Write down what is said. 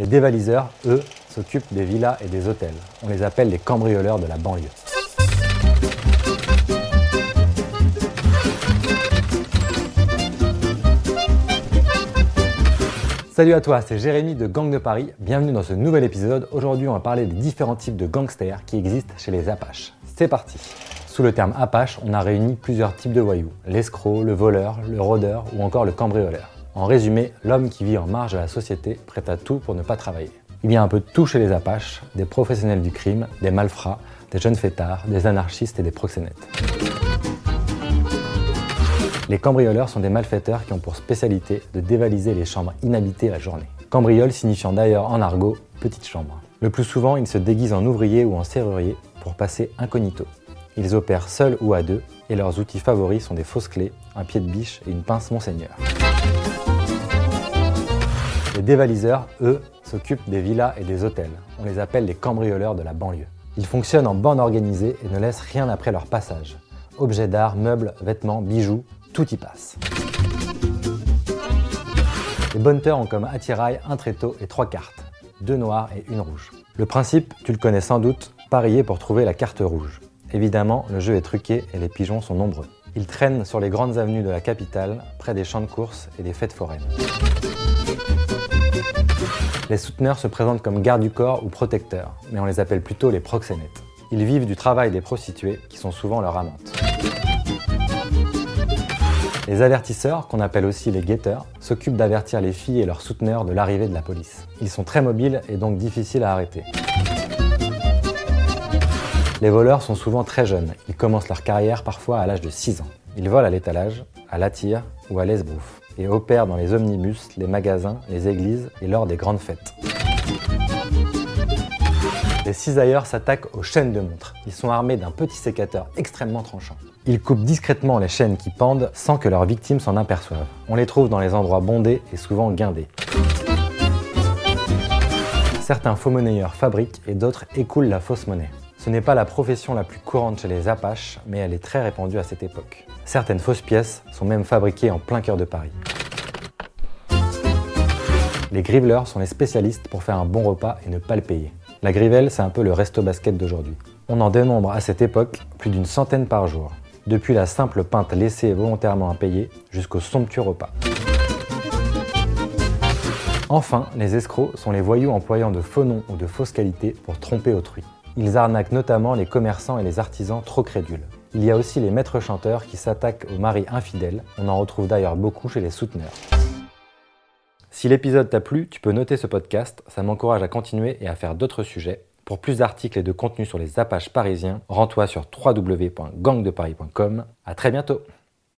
Les dévaliseurs, eux, s'occupent des villas et des hôtels. On les appelle les cambrioleurs de la banlieue. Salut à toi, c'est Jérémy de Gang de Paris. Bienvenue dans ce nouvel épisode. Aujourd'hui, on va parler des différents types de gangsters qui existent chez les Apaches. C'est parti. Sous le terme Apache, on a réuni plusieurs types de voyous l'escroc, le voleur, le rôdeur ou encore le cambrioleur. En résumé, l'homme qui vit en marge de la société, prêt à tout pour ne pas travailler. Il y a un peu de tout chez les Apaches, des professionnels du crime, des malfrats, des jeunes fêtards, des anarchistes et des proxénètes. Les cambrioleurs sont des malfaiteurs qui ont pour spécialité de dévaliser les chambres inhabitées la journée. Cambriole signifiant d'ailleurs en argot petite chambre. Le plus souvent, ils se déguisent en ouvrier ou en serrurier pour passer incognito. Ils opèrent seuls ou à deux et leurs outils favoris sont des fausses clés, un pied de biche et une pince Monseigneur. Les dévaliseurs, eux, s'occupent des villas et des hôtels. On les appelle les cambrioleurs de la banlieue. Ils fonctionnent en bande organisée et ne laissent rien après leur passage. Objets d'art, meubles, vêtements, bijoux, tout y passe. Les bonnes ont comme attirail un tréteau et trois cartes, deux noires et une rouge. Le principe, tu le connais sans doute, parier pour trouver la carte rouge. Évidemment, le jeu est truqué et les pigeons sont nombreux. Ils traînent sur les grandes avenues de la capitale, près des champs de course et des fêtes foraines. Les souteneurs se présentent comme gardes du corps ou protecteurs, mais on les appelle plutôt les proxénètes. Ils vivent du travail des prostituées, qui sont souvent leurs amantes. Les avertisseurs, qu'on appelle aussi les guetteurs, s'occupent d'avertir les filles et leurs souteneurs de l'arrivée de la police. Ils sont très mobiles et donc difficiles à arrêter. Les voleurs sont souvent très jeunes. Ils commencent leur carrière parfois à l'âge de 6 ans. Ils volent à l'étalage, à la tire ou à l'esbrouf et opèrent dans les omnibus, les magasins, les églises et lors des grandes fêtes. Les cisailleurs s'attaquent aux chaînes de montres. Ils sont armés d'un petit sécateur extrêmement tranchant. Ils coupent discrètement les chaînes qui pendent sans que leurs victimes s'en aperçoivent. On les trouve dans les endroits bondés et souvent guindés. Certains faux monnayeurs fabriquent et d'autres écoulent la fausse monnaie. Ce n'est pas la profession la plus courante chez les Apaches, mais elle est très répandue à cette époque. Certaines fausses pièces sont même fabriquées en plein cœur de Paris. Les griveleurs sont les spécialistes pour faire un bon repas et ne pas le payer. La grivelle, c'est un peu le resto basket d'aujourd'hui. On en dénombre à cette époque plus d'une centaine par jour depuis la simple pinte laissée volontairement impayée jusqu'au somptueux repas. Enfin, les escrocs sont les voyous employant de faux noms ou de fausses qualités pour tromper autrui. Ils arnaquent notamment les commerçants et les artisans trop crédules. Il y a aussi les maîtres chanteurs qui s'attaquent aux maris infidèles, on en retrouve d'ailleurs beaucoup chez les souteneurs. Si l'épisode t'a plu, tu peux noter ce podcast, ça m'encourage à continuer et à faire d'autres sujets. Pour plus d'articles et de contenus sur les Apaches parisiens, rends-toi sur www.gangdeparis.com. À très bientôt